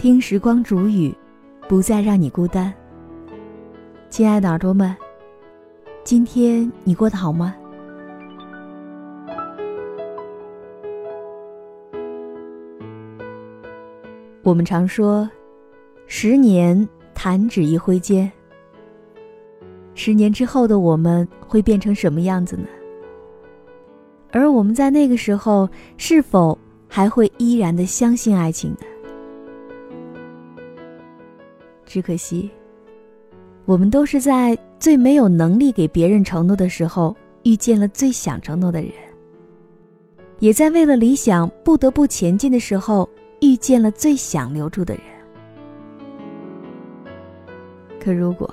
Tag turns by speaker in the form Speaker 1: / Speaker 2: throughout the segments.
Speaker 1: 听时光煮雨，不再让你孤单。亲爱的耳朵们，今天你过得好吗？我们常说，十年弹指一挥间。十年之后的我们会变成什么样子呢？而我们在那个时候，是否还会依然的相信爱情呢？只可惜，我们都是在最没有能力给别人承诺的时候，遇见了最想承诺的人；也在为了理想不得不前进的时候，遇见了最想留住的人。可如果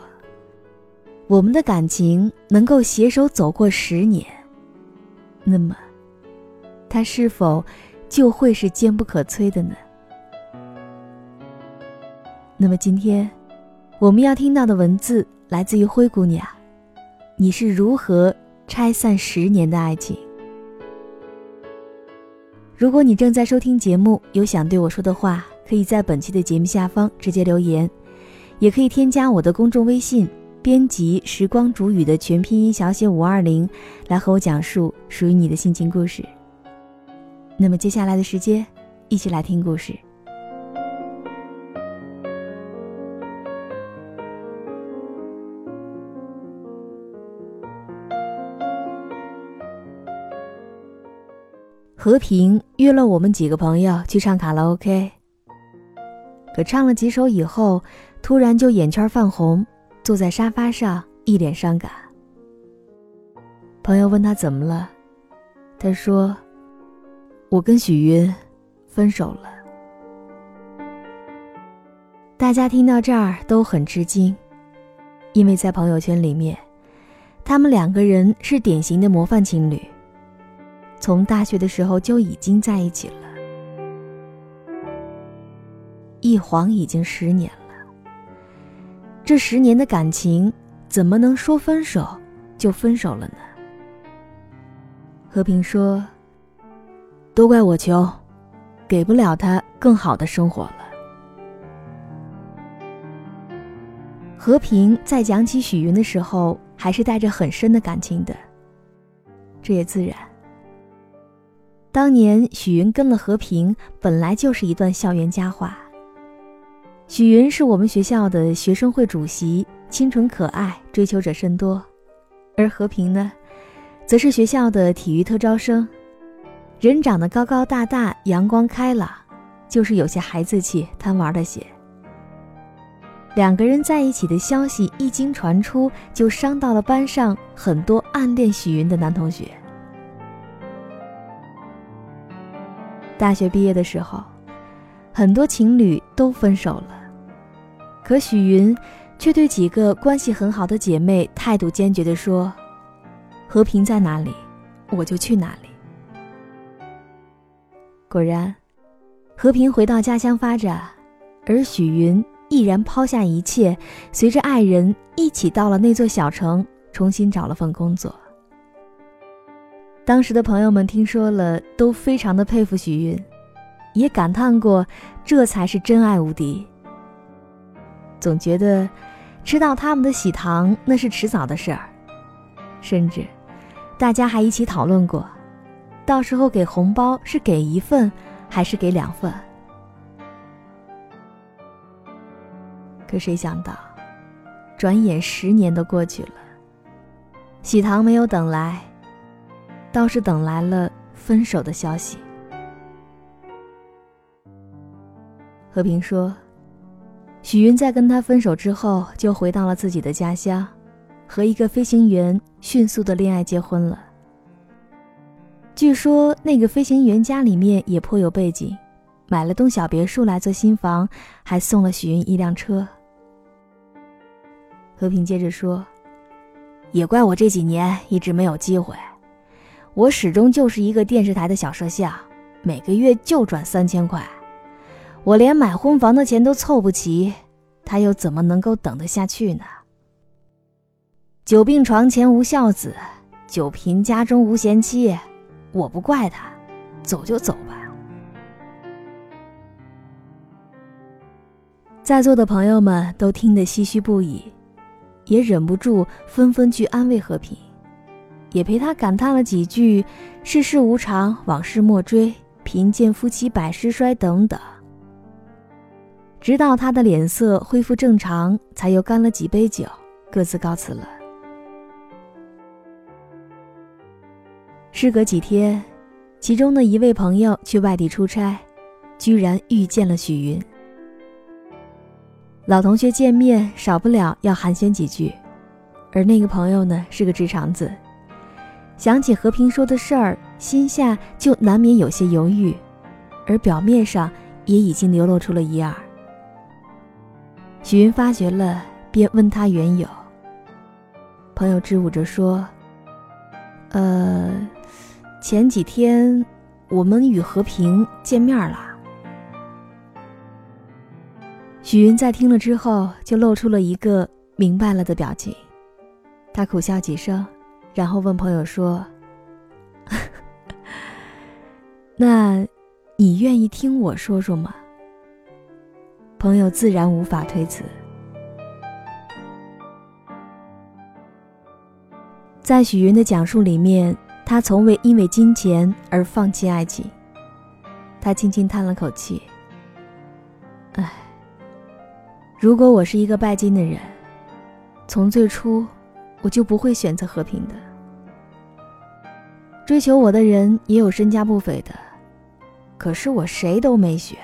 Speaker 1: 我们的感情能够携手走过十年，那么，它是否就会是坚不可摧的呢？那么今天，我们要听到的文字来自于灰姑娘，你是如何拆散十年的爱情？如果你正在收听节目，有想对我说的话，可以在本期的节目下方直接留言，也可以添加我的公众微信。编辑时光煮雨的全拼音小写五二零，来和我讲述属于你的心情故事。那么接下来的时间，一起来听故事。和平约了我们几个朋友去唱卡拉 OK，可唱了几首以后，突然就眼圈泛红。坐在沙发上，一脸伤感。朋友问他怎么了，他说：“我跟许云分手了。”大家听到这儿都很吃惊，因为在朋友圈里面，他们两个人是典型的模范情侣，从大学的时候就已经在一起了，一晃已经十年了。这十年的感情，怎么能说分手就分手了呢？和平说：“都怪我穷，给不了他更好的生活了。”和平在讲起许云的时候，还是带着很深的感情的，这也自然。当年许云跟了和平，本来就是一段校园佳话。许云是我们学校的学生会主席，清纯可爱，追求者甚多；而和平呢，则是学校的体育特招生，人长得高高大大，阳光开朗，就是有些孩子气，贪玩的些。两个人在一起的消息一经传出，就伤到了班上很多暗恋许云的男同学。大学毕业的时候，很多情侣都分手了。可许云却对几个关系很好的姐妹态度坚决地说：“和平在哪里，我就去哪里。”果然，和平回到家乡发展，而许云毅然抛下一切，随着爱人一起到了那座小城，重新找了份工作。当时的朋友们听说了，都非常的佩服许云，也感叹过：“这才是真爱无敌。”总觉得吃到他们的喜糖那是迟早的事儿，甚至大家还一起讨论过，到时候给红包是给一份还是给两份。可谁想到，转眼十年都过去了，喜糖没有等来，倒是等来了分手的消息。和平说。许云在跟他分手之后，就回到了自己的家乡，和一个飞行员迅速的恋爱结婚了。据说那个飞行员家里面也颇有背景，买了栋小别墅来做新房，还送了许云一辆车。和平接着说：“也怪我这几年一直没有机会，我始终就是一个电视台的小摄像，每个月就赚三千块。”我连买婚房的钱都凑不齐，他又怎么能够等得下去呢？久病床前无孝子，久贫家中无贤妻，我不怪他，走就走吧。在座的朋友们都听得唏嘘不已，也忍不住纷纷去安慰和平，也陪他感叹了几句“世事无常，往事莫追，贫贱夫妻百事衰”等等。直到他的脸色恢复正常，才又干了几杯酒，各自告辞了。事隔几天，其中的一位朋友去外地出差，居然遇见了许云。老同学见面，少不了要寒暄几句，而那个朋友呢是个直肠子，想起和平说的事儿，心下就难免有些犹豫，而表面上也已经流露出了一二。许云发觉了，便问他缘由。朋友支吾着说：“呃，前几天我们与和平见面了。”许云在听了之后，就露出了一个明白了的表情。他苦笑几声，然后问朋友说：“ 那，你愿意听我说说吗？”朋友自然无法推辞。在许云的讲述里面，他从未因为金钱而放弃爱情。他轻轻叹了口气：“唉，如果我是一个拜金的人，从最初我就不会选择和平的。追求我的人也有身家不菲的，可是我谁都没选。”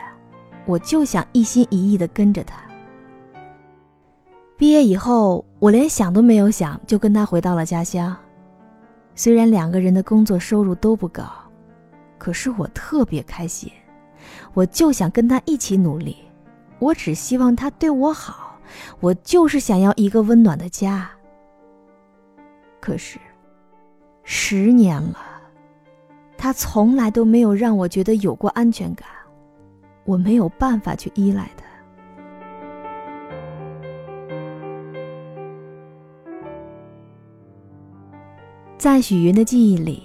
Speaker 1: 我就想一心一意的跟着他。毕业以后，我连想都没有想，就跟他回到了家乡。虽然两个人的工作收入都不高，可是我特别开心。我就想跟他一起努力，我只希望他对我好，我就是想要一个温暖的家。可是，十年了，他从来都没有让我觉得有过安全感。我没有办法去依赖他。在许云的记忆里，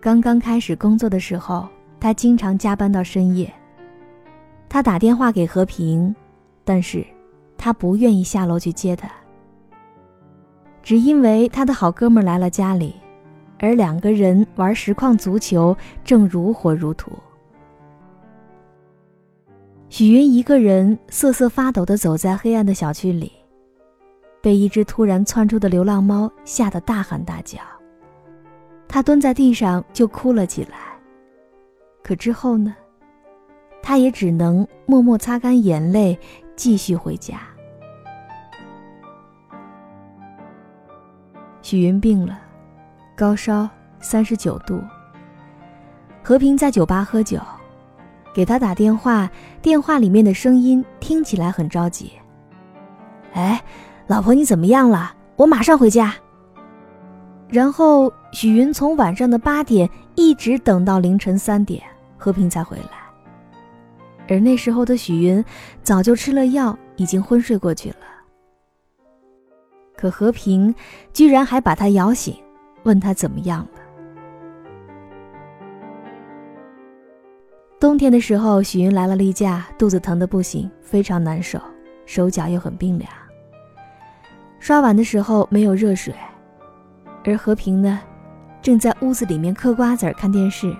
Speaker 1: 刚刚开始工作的时候，他经常加班到深夜。他打电话给和平，但是他不愿意下楼去接他，只因为他的好哥们来了家里，而两个人玩实况足球，正如火如荼。许云一个人瑟瑟发抖地走在黑暗的小区里，被一只突然窜出的流浪猫吓得大喊大叫。他蹲在地上就哭了起来。可之后呢？他也只能默默擦干眼泪，继续回家。许云病了，高烧三十九度。和平在酒吧喝酒。给他打电话，电话里面的声音听起来很着急。哎，老婆，你怎么样了？我马上回家。然后许云从晚上的八点一直等到凌晨三点，和平才回来。而那时候的许云早就吃了药，已经昏睡过去了。可和平居然还把他摇醒，问他怎么样了。冬天的时候，许云来了例假，肚子疼得不行，非常难受，手脚又很冰凉。刷碗的时候没有热水，而和平呢，正在屋子里面嗑瓜子儿看电视。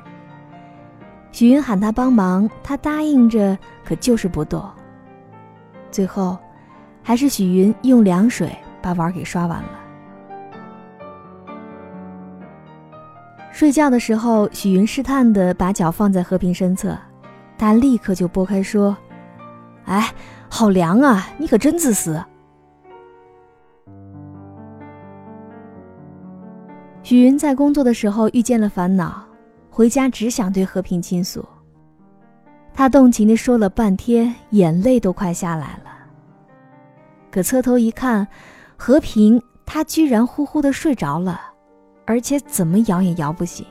Speaker 1: 许云喊他帮忙，他答应着，可就是不动。最后，还是许云用凉水把碗给刷完了。睡觉的时候，许云试探地把脚放在和平身侧，他立刻就拨开，说：“哎，好凉啊！你可真自私。”许云在工作的时候遇见了烦恼，回家只想对和平倾诉。他动情地说了半天，眼泪都快下来了。可侧头一看，和平他居然呼呼地睡着了。而且怎么摇也摇不醒。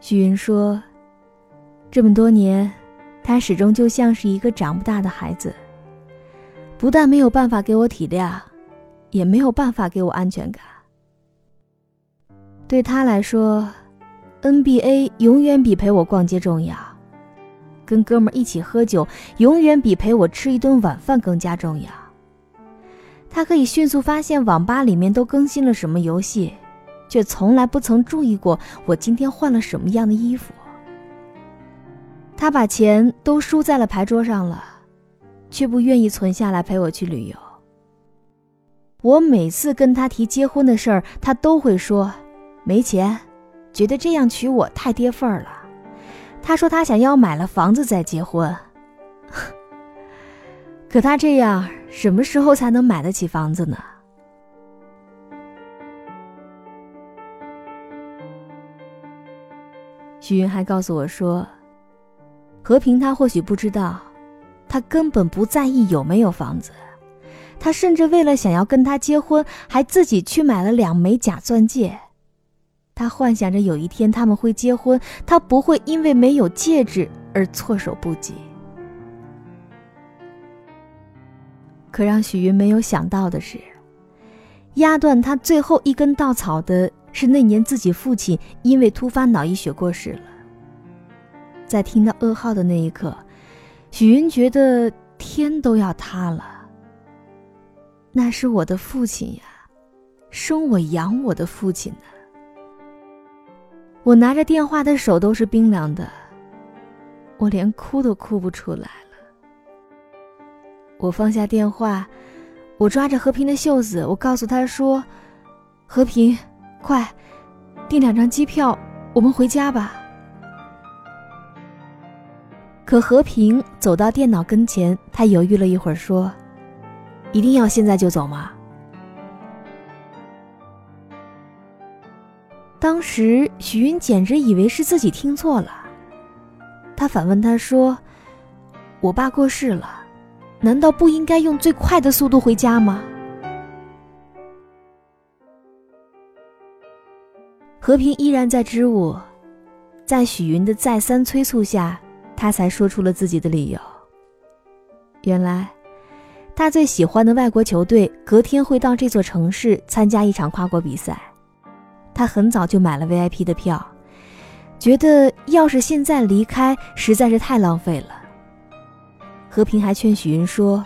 Speaker 1: 许云说：“这么多年，他始终就像是一个长不大的孩子，不但没有办法给我体谅，也没有办法给我安全感。对他来说，NBA 永远比陪我逛街重要。跟哥们一起喝酒，永远比陪我吃一顿晚饭更加重要。他可以迅速发现网吧里面都更新了什么游戏，却从来不曾注意过我今天换了什么样的衣服。他把钱都输在了牌桌上了，却不愿意存下来陪我去旅游。我每次跟他提结婚的事儿，他都会说没钱，觉得这样娶我太跌份儿了。他说他想要买了房子再结婚。可他这样，什么时候才能买得起房子呢？许云还告诉我说，和平他或许不知道，他根本不在意有没有房子。他甚至为了想要跟他结婚，还自己去买了两枚假钻戒。他幻想着有一天他们会结婚，他不会因为没有戒指而措手不及。可让许云没有想到的是，压断他最后一根稻草的是那年自己父亲因为突发脑溢血过世了。在听到噩耗的那一刻，许云觉得天都要塌了。那是我的父亲呀，生我养我的父亲呢。我拿着电话的手都是冰凉的，我连哭都哭不出来。我放下电话，我抓着和平的袖子，我告诉他说：“和平，快订两张机票，我们回家吧。”可和平走到电脑跟前，他犹豫了一会儿，说。一定要现在就走吗？当时许云简直以为是自己听错了，他反问他说：“我爸过世了，难道不应该用最快的速度回家吗？”和平依然在支吾，在许云的再三催促下，他才说出了自己的理由。原来。他最喜欢的外国球队隔天会到这座城市参加一场跨国比赛，他很早就买了 VIP 的票，觉得要是现在离开实在是太浪费了。和平还劝许云说：“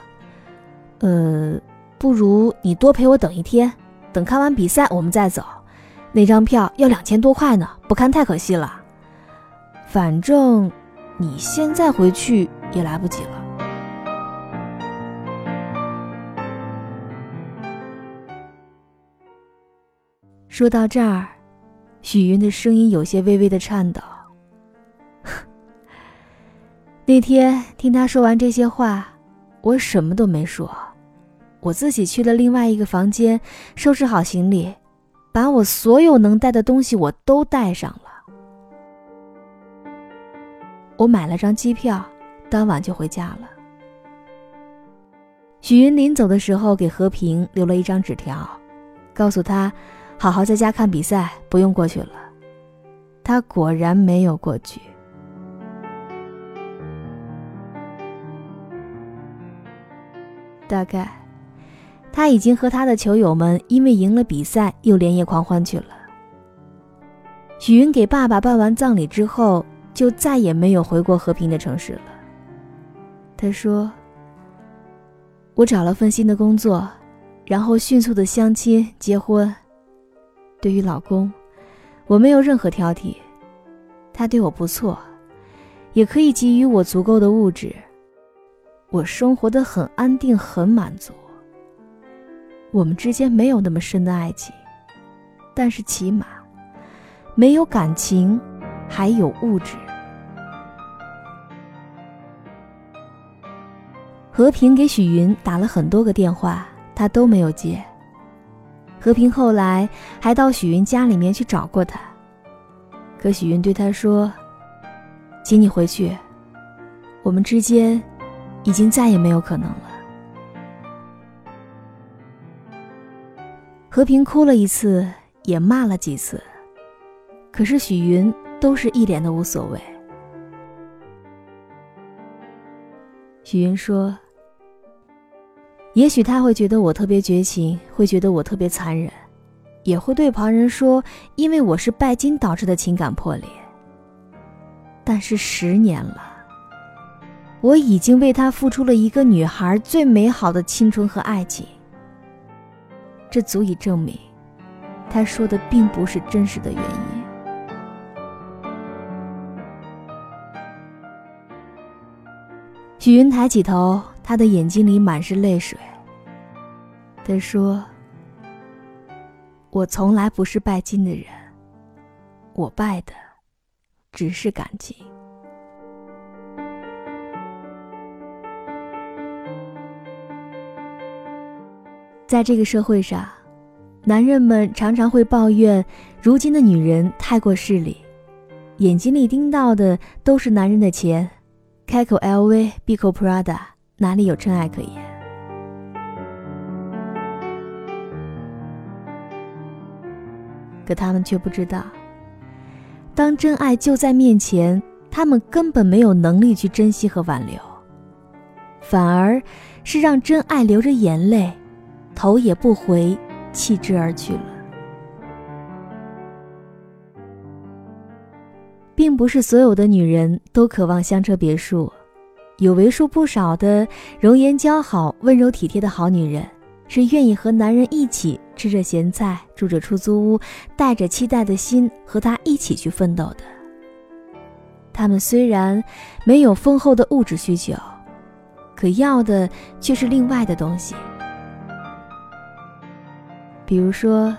Speaker 1: 呃，不如你多陪我等一天，等看完比赛我们再走。那张票要两千多块呢，不看太可惜了。反正你现在回去也来不及了。”说到这儿，许云的声音有些微微的颤抖。那天听他说完这些话，我什么都没说，我自己去了另外一个房间，收拾好行李，把我所有能带的东西我都带上了。我买了张机票，当晚就回家了。许云临走的时候，给和平留了一张纸条，告诉他。好好在家看比赛，不用过去了。他果然没有过去。大概他已经和他的球友们因为赢了比赛又连夜狂欢去了。许云给爸爸办完葬礼之后，就再也没有回过和平的城市了。他说：“我找了份新的工作，然后迅速的相亲结婚。”对于老公，我没有任何挑剔，他对我不错，也可以给予我足够的物质。我生活的很安定，很满足。我们之间没有那么深的爱情，但是起码没有感情，还有物质。和平给许云打了很多个电话，他都没有接。和平后来还到许云家里面去找过他，可许云对他说：“请你回去，我们之间已经再也没有可能了。”和平哭了一次，也骂了几次，可是许云都是一脸的无所谓。许云说。也许他会觉得我特别绝情，会觉得我特别残忍，也会对旁人说，因为我是拜金导致的情感破裂。但是十年了，我已经为他付出了一个女孩最美好的青春和爱情。这足以证明，他说的并不是真实的原因。许云抬起头，他的眼睛里满是泪水。他说：“我从来不是拜金的人，我拜的只是感情。”在这个社会上，男人们常常会抱怨，如今的女人太过势利，眼睛里盯到的都是男人的钱，开口 LV，闭口 Prada，哪里有真爱可言？可他们却不知道，当真爱就在面前，他们根本没有能力去珍惜和挽留，反而是让真爱流着眼泪。头也不回，弃之而去了。并不是所有的女人都渴望香车别墅，有为数不少的容颜姣好、温柔体贴的好女人，是愿意和男人一起吃着咸菜、住着出租屋，带着期待的心和他一起去奋斗的。她们虽然没有丰厚的物质需求，可要的却是另外的东西。比如说，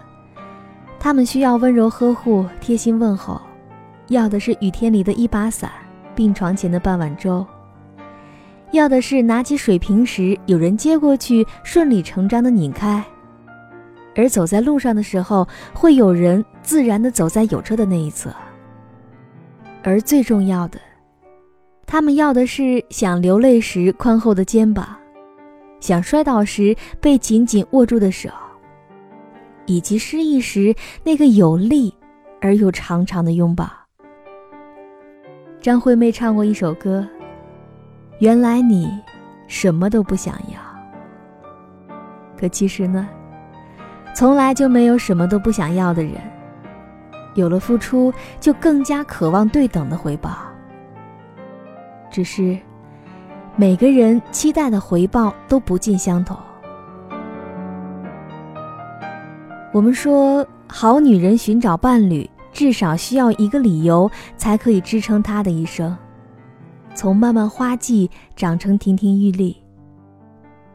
Speaker 1: 他们需要温柔呵护、贴心问候，要的是雨天里的一把伞、病床前的半碗粥，要的是拿起水瓶时有人接过去，顺理成章的拧开，而走在路上的时候，会有人自然的走在有车的那一侧。而最重要的，他们要的是想流泪时宽厚的肩膀，想摔倒时被紧紧握住的手。以及失意时那个有力而又长长的拥抱。张惠妹唱过一首歌，《原来你什么都不想要》。可其实呢，从来就没有什么都不想要的人。有了付出，就更加渴望对等的回报。只是，每个人期待的回报都不尽相同。我们说，好女人寻找伴侣，至少需要一个理由，才可以支撑她的一生。从漫漫花季长成亭亭玉立，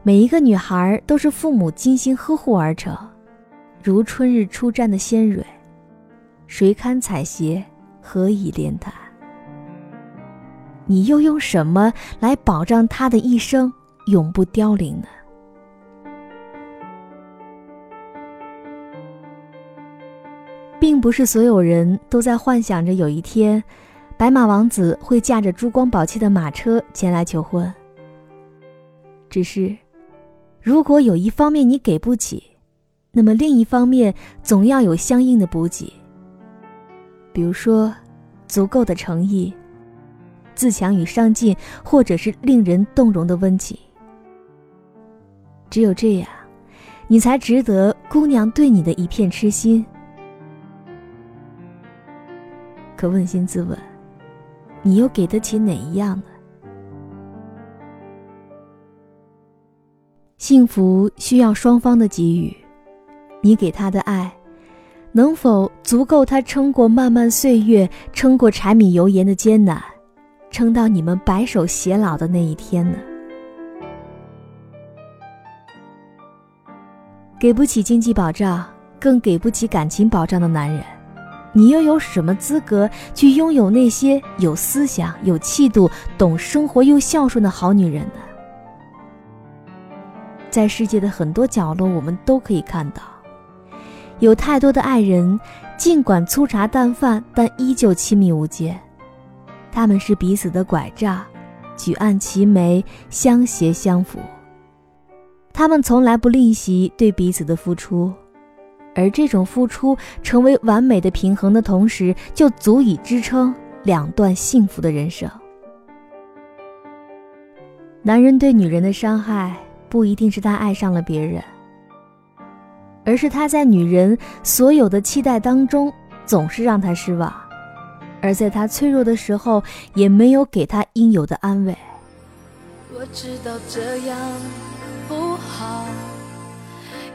Speaker 1: 每一个女孩都是父母精心呵护而成，如春日初绽的鲜蕊，谁堪采撷，何以怜她？你又用什么来保障她的一生永不凋零呢？并不是所有人都在幻想着有一天，白马王子会驾着珠光宝气的马车前来求婚。只是，如果有一方面你给不起，那么另一方面总要有相应的补给。比如说，足够的诚意、自强与上进，或者是令人动容的温情。只有这样，你才值得姑娘对你的一片痴心。可扪心自问，你又给得起哪一样呢？幸福需要双方的给予，你给他的爱，能否足够他撑过漫漫岁月，撑过柴米油盐的艰难，撑到你们白首偕老的那一天呢？给不起经济保障，更给不起感情保障的男人。你又有什么资格去拥有那些有思想、有气度、懂生活又孝顺的好女人呢？在世界的很多角落，我们都可以看到，有太多的爱人，尽管粗茶淡饭，但依旧亲密无间。他们是彼此的拐杖，举案齐眉，相携相扶。他们从来不吝惜对彼此的付出。而这种付出成为完美的平衡的同时，就足以支撑两段幸福的人生。男人对女人的伤害，不一定是他爱上了别人，而是他在女人所有的期待当中，总是让她失望，而在她脆弱的时候，也没有给她应有的安慰。
Speaker 2: 我知道这样不好，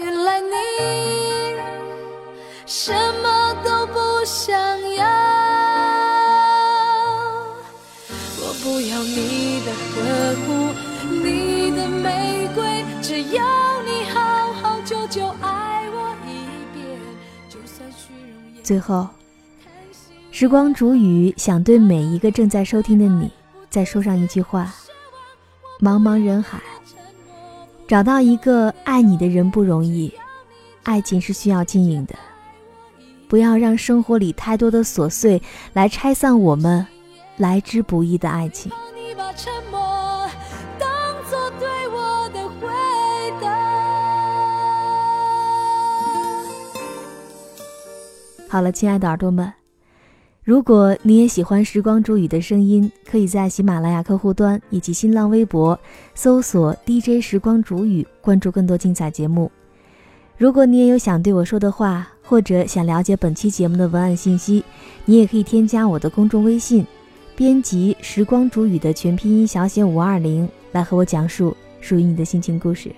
Speaker 2: 原来你什么都不想要，我不要你的呵护，你的玫瑰。只要你好好久久爱我一遍，就算虚荣
Speaker 1: 最后，时光煮雨想对每一个正在收听的你再说上一句话：茫茫人海，找到一个爱你的人不容易，爱情是需要经营的，不要让生活里太多的琐碎来拆散我们来之不易的爱情。好了，亲爱的耳朵们，如果你也喜欢时光煮雨的声音，可以在喜马拉雅客户端以及新浪微博搜索 DJ 时光煮雨，关注更多精彩节目。如果你也有想对我说的话，或者想了解本期节目的文案信息，你也可以添加我的公众微信，编辑“时光煮雨”的全拼音小写五二零，来和我讲述属于你的心情故事。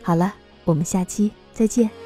Speaker 1: 好了，我们下期再见。